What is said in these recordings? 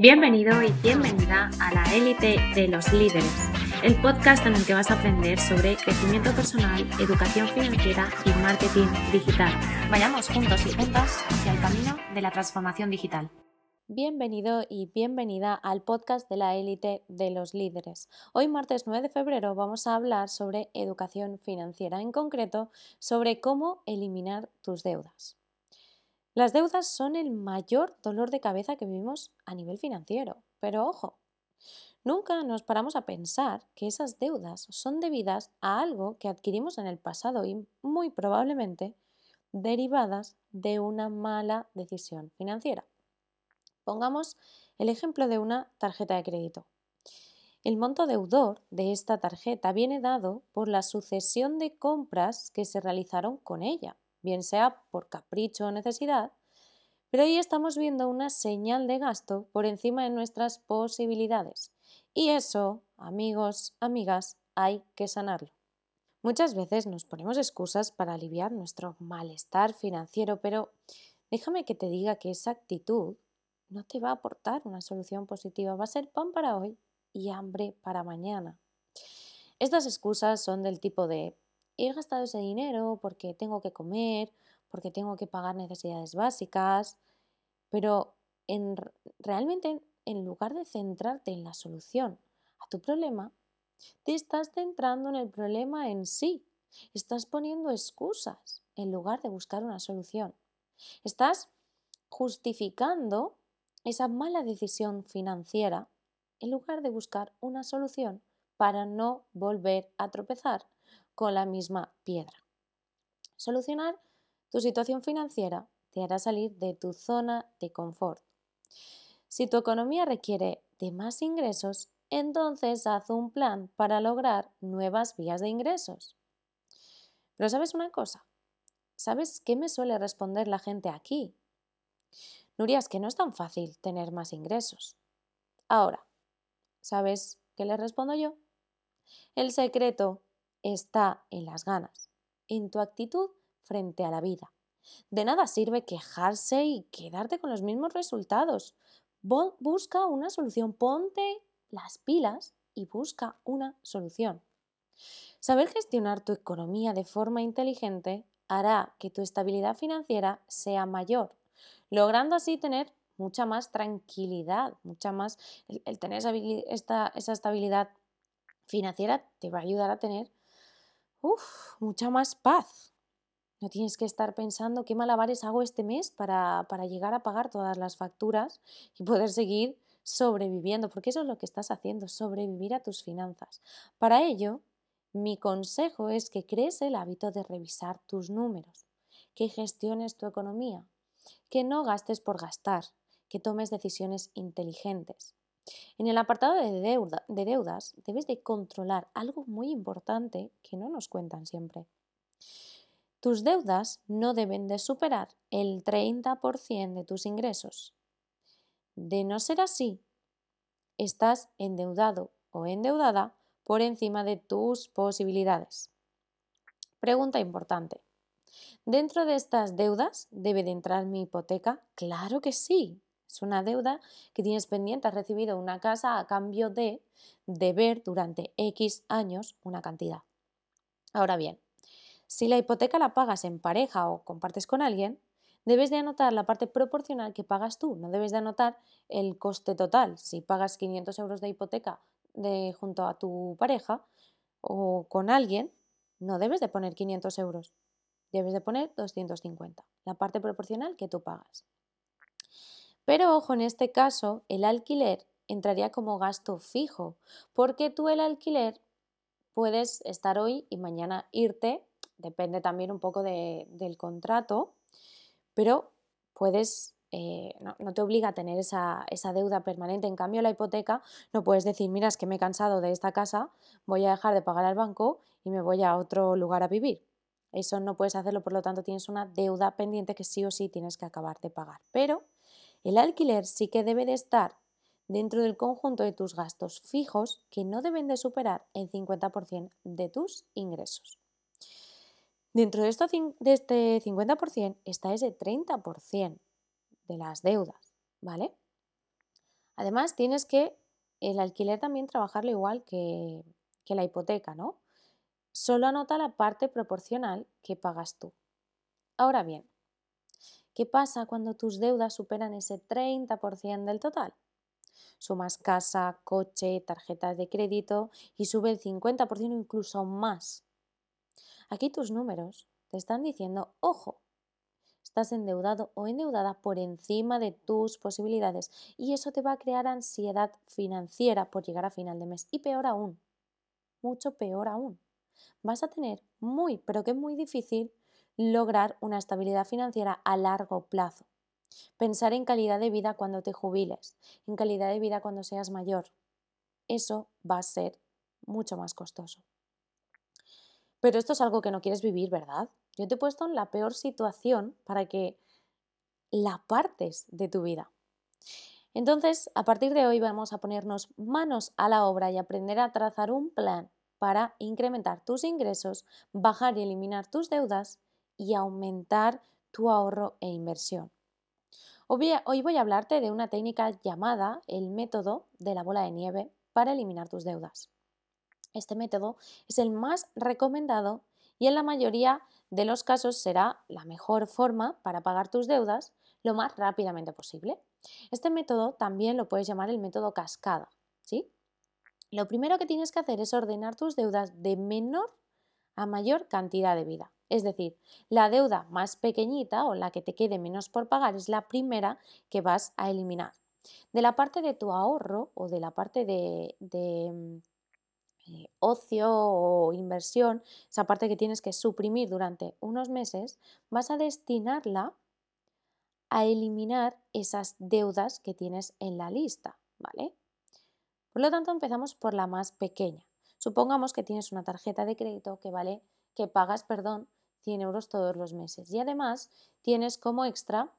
Bienvenido y bienvenida a la élite de los líderes, el podcast en el que vas a aprender sobre crecimiento personal, educación financiera y marketing digital. Vayamos juntos y juntas hacia el camino de la transformación digital. Bienvenido y bienvenida al podcast de la élite de los líderes. Hoy martes 9 de febrero vamos a hablar sobre educación financiera, en concreto sobre cómo eliminar tus deudas. Las deudas son el mayor dolor de cabeza que vivimos a nivel financiero, pero ojo, nunca nos paramos a pensar que esas deudas son debidas a algo que adquirimos en el pasado y muy probablemente derivadas de una mala decisión financiera. Pongamos el ejemplo de una tarjeta de crédito. El monto deudor de esta tarjeta viene dado por la sucesión de compras que se realizaron con ella bien sea por capricho o necesidad, pero ahí estamos viendo una señal de gasto por encima de nuestras posibilidades. Y eso, amigos, amigas, hay que sanarlo. Muchas veces nos ponemos excusas para aliviar nuestro malestar financiero, pero déjame que te diga que esa actitud no te va a aportar una solución positiva, va a ser pan para hoy y hambre para mañana. Estas excusas son del tipo de he gastado ese dinero porque tengo que comer, porque tengo que pagar necesidades básicas, pero en, realmente en lugar de centrarte en la solución a tu problema, te estás centrando en el problema en sí. Estás poniendo excusas en lugar de buscar una solución. Estás justificando esa mala decisión financiera en lugar de buscar una solución para no volver a tropezar con la misma piedra. Solucionar tu situación financiera te hará salir de tu zona de confort. Si tu economía requiere de más ingresos, entonces haz un plan para lograr nuevas vías de ingresos. Pero ¿sabes una cosa? ¿Sabes qué me suele responder la gente aquí? Nuria, es que no es tan fácil tener más ingresos. Ahora, ¿sabes qué le respondo yo? El secreto está en las ganas, en tu actitud frente a la vida. De nada sirve quejarse y quedarte con los mismos resultados. Busca una solución, ponte las pilas y busca una solución. Saber gestionar tu economía de forma inteligente hará que tu estabilidad financiera sea mayor, logrando así tener mucha más tranquilidad, mucha más, el, tener esa, esa estabilidad financiera te va a ayudar a tener uf, mucha más paz. No tienes que estar pensando qué malabares hago este mes para, para llegar a pagar todas las facturas y poder seguir sobreviviendo, porque eso es lo que estás haciendo, sobrevivir a tus finanzas. Para ello, mi consejo es que crees el hábito de revisar tus números, que gestiones tu economía, que no gastes por gastar, que tomes decisiones inteligentes. En el apartado de, de deudas debes de controlar algo muy importante que no nos cuentan siempre. Tus deudas no deben de superar el 30% de tus ingresos. De no ser así, estás endeudado o endeudada por encima de tus posibilidades. Pregunta importante. ¿Dentro de estas deudas debe de entrar mi hipoteca? Claro que sí. Es una deuda que tienes pendiente, has recibido una casa a cambio de deber durante X años una cantidad. Ahora bien, si la hipoteca la pagas en pareja o compartes con alguien, debes de anotar la parte proporcional que pagas tú, no debes de anotar el coste total. Si pagas 500 euros de hipoteca de, junto a tu pareja o con alguien, no debes de poner 500 euros, debes de poner 250, la parte proporcional que tú pagas. Pero ojo, en este caso el alquiler entraría como gasto fijo, porque tú el alquiler puedes estar hoy y mañana irte, depende también un poco del contrato, pero puedes, eh, no, te obliga a tener esa, esa, deuda permanente. En cambio, la hipoteca no puedes decir, mira, es que me he cansado de esta casa, voy a dejar de pagar al banco y me voy a otro lugar a vivir. Eso no puedes hacerlo, por lo tanto tienes una deuda pendiente que sí o sí tienes que acabar de pagar. Pero el alquiler sí que debe de estar dentro del conjunto de tus gastos fijos que no deben de superar el 50% de tus ingresos. Dentro de, de este 50% está ese 30% de las deudas, ¿vale? Además, tienes que el alquiler también trabajarlo igual que, que la hipoteca, ¿no? Solo anota la parte proporcional que pagas tú. Ahora bien, ¿qué pasa cuando tus deudas superan ese 30% del total? Sumas casa, coche, tarjetas de crédito y sube el 50% incluso más. Aquí tus números te están diciendo, ojo, estás endeudado o endeudada por encima de tus posibilidades y eso te va a crear ansiedad financiera por llegar a final de mes. Y peor aún, mucho peor aún, vas a tener muy, pero que muy difícil lograr una estabilidad financiera a largo plazo. Pensar en calidad de vida cuando te jubiles, en calidad de vida cuando seas mayor. Eso va a ser mucho más costoso. Pero esto es algo que no quieres vivir, ¿verdad? Yo te he puesto en la peor situación para que la partes de tu vida. Entonces, a partir de hoy vamos a ponernos manos a la obra y aprender a trazar un plan para incrementar tus ingresos, bajar y eliminar tus deudas y aumentar tu ahorro e inversión. Hoy voy a hablarte de una técnica llamada el método de la bola de nieve para eliminar tus deudas. Este método es el más recomendado y en la mayoría de los casos será la mejor forma para pagar tus deudas lo más rápidamente posible. Este método también lo puedes llamar el método cascada, ¿sí? Lo primero que tienes que hacer es ordenar tus deudas de menor a mayor cantidad de vida. Es decir, la deuda más pequeñita o la que te quede menos por pagar es la primera que vas a eliminar. De la parte de tu ahorro o de la parte de, de eh, ocio o inversión, esa parte que tienes que suprimir durante unos meses, vas a destinarla a eliminar esas deudas que tienes en la lista, ¿vale? Por lo tanto, empezamos por la más pequeña. Supongamos que tienes una tarjeta de crédito que vale, que pagas, perdón, 100 euros todos los meses y además tienes como extra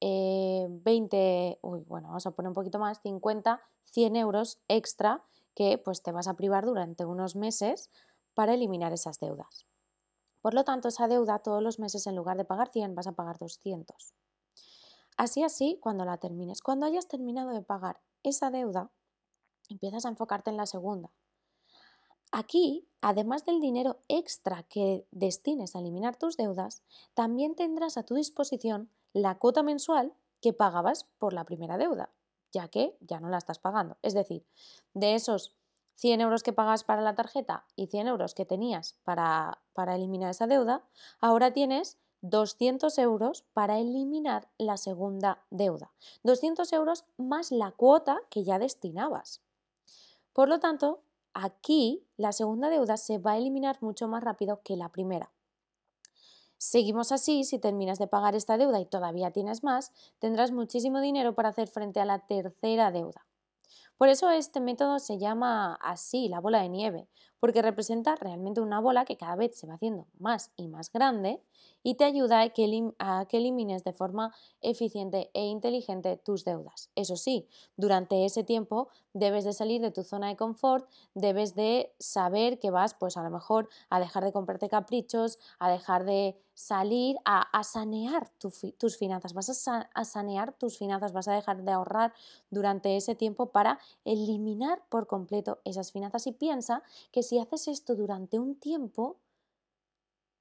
20, eh, uy, bueno, vamos a poner un poquito más, 50, 100 euros extra que pues te vas a privar durante unos meses para eliminar esas deudas. Por lo tanto, esa deuda todos los meses en lugar de pagar 100 vas a pagar 200. Así así, cuando la termines, cuando hayas terminado de pagar esa deuda, empiezas a enfocarte en la segunda. Aquí, además del dinero extra que destines a eliminar tus deudas, también tendrás a tu disposición la cuota mensual que pagabas por la primera deuda ya que ya no la estás pagando. Es decir, de esos 100 euros que pagas para la tarjeta y 100 euros que tenías para, para eliminar esa deuda, ahora tienes 200 euros para eliminar la segunda deuda. 200 euros más la cuota que ya destinabas. Por lo tanto, aquí la segunda deuda se va a eliminar mucho más rápido que la primera. Seguimos así, si terminas de pagar esta deuda y todavía tienes más, tendrás muchísimo dinero para hacer frente a la tercera deuda. Por eso este método se llama así, la bola de nieve, porque representa realmente una bola que cada vez se va haciendo más y más grande y te ayuda a que, elimines de forma eficiente e inteligente tus deudas. Eso sí, durante ese tiempo debes de salir de tu zona de confort, debes de saber que vas pues a lo mejor a dejar de comprarte caprichos, a dejar de salir a, sanear tus finanzas, vas a sanear tus finanzas, vas a dejar de ahorrar durante ese tiempo para eliminar por completo esas finanzas. Y piensa que si haces esto durante un tiempo,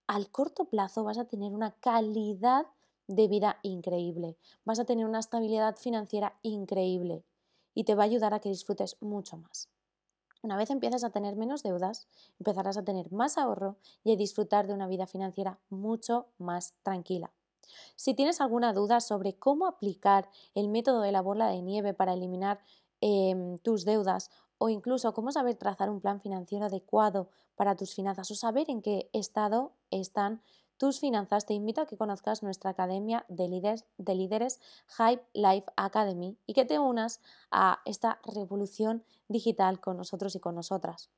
al corto plazo vas a tener una calidad de vida increíble, vas a tener una estabilidad financiera increíble y te va a ayudar a que disfrutes mucho más. Una vez empiezas a tener menos deudas, empezarás a tener más ahorro y a disfrutar de una vida financiera mucho más tranquila. Si tienes alguna duda sobre cómo aplicar el método de la bola de nieve para eliminar em, tus deudas o incluso cómo saber trazar un plan financiero adecuado para tus finanzas o saber en qué estado están tus finanzas, te invito a que conozcas nuestra academia de líderes, de líderes Hype Life Academy y que te unas a esta revolución digital con nosotros y con nosotras.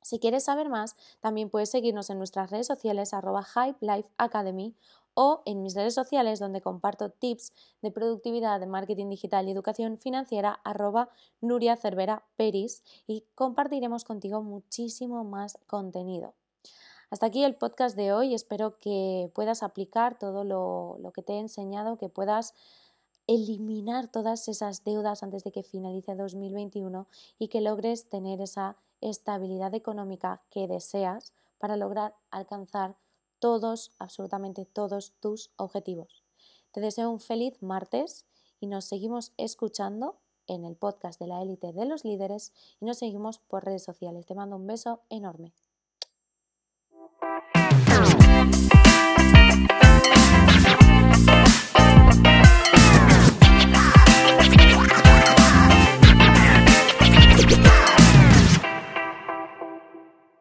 Si quieres saber más, también puedes seguirnos en nuestras redes sociales arroba Hype Life Academy o en mis redes sociales donde comparto tips de productividad, de marketing digital y educación financiera arroba Nuria Cervera Peris y compartiremos contigo muchísimo más contenido. Hasta aquí el podcast de hoy. Espero que puedas aplicar todo lo, que te he enseñado, que puedas eliminar todas esas deudas antes de que finalice 2021 y que logres tener esa estabilidad económica que deseas para lograr alcanzar todos, absolutamente todos tus objetivos. Te deseo un feliz martes y nos seguimos escuchando en el podcast de la élite de los líderes y nos seguimos por redes sociales. Te mando un beso enorme.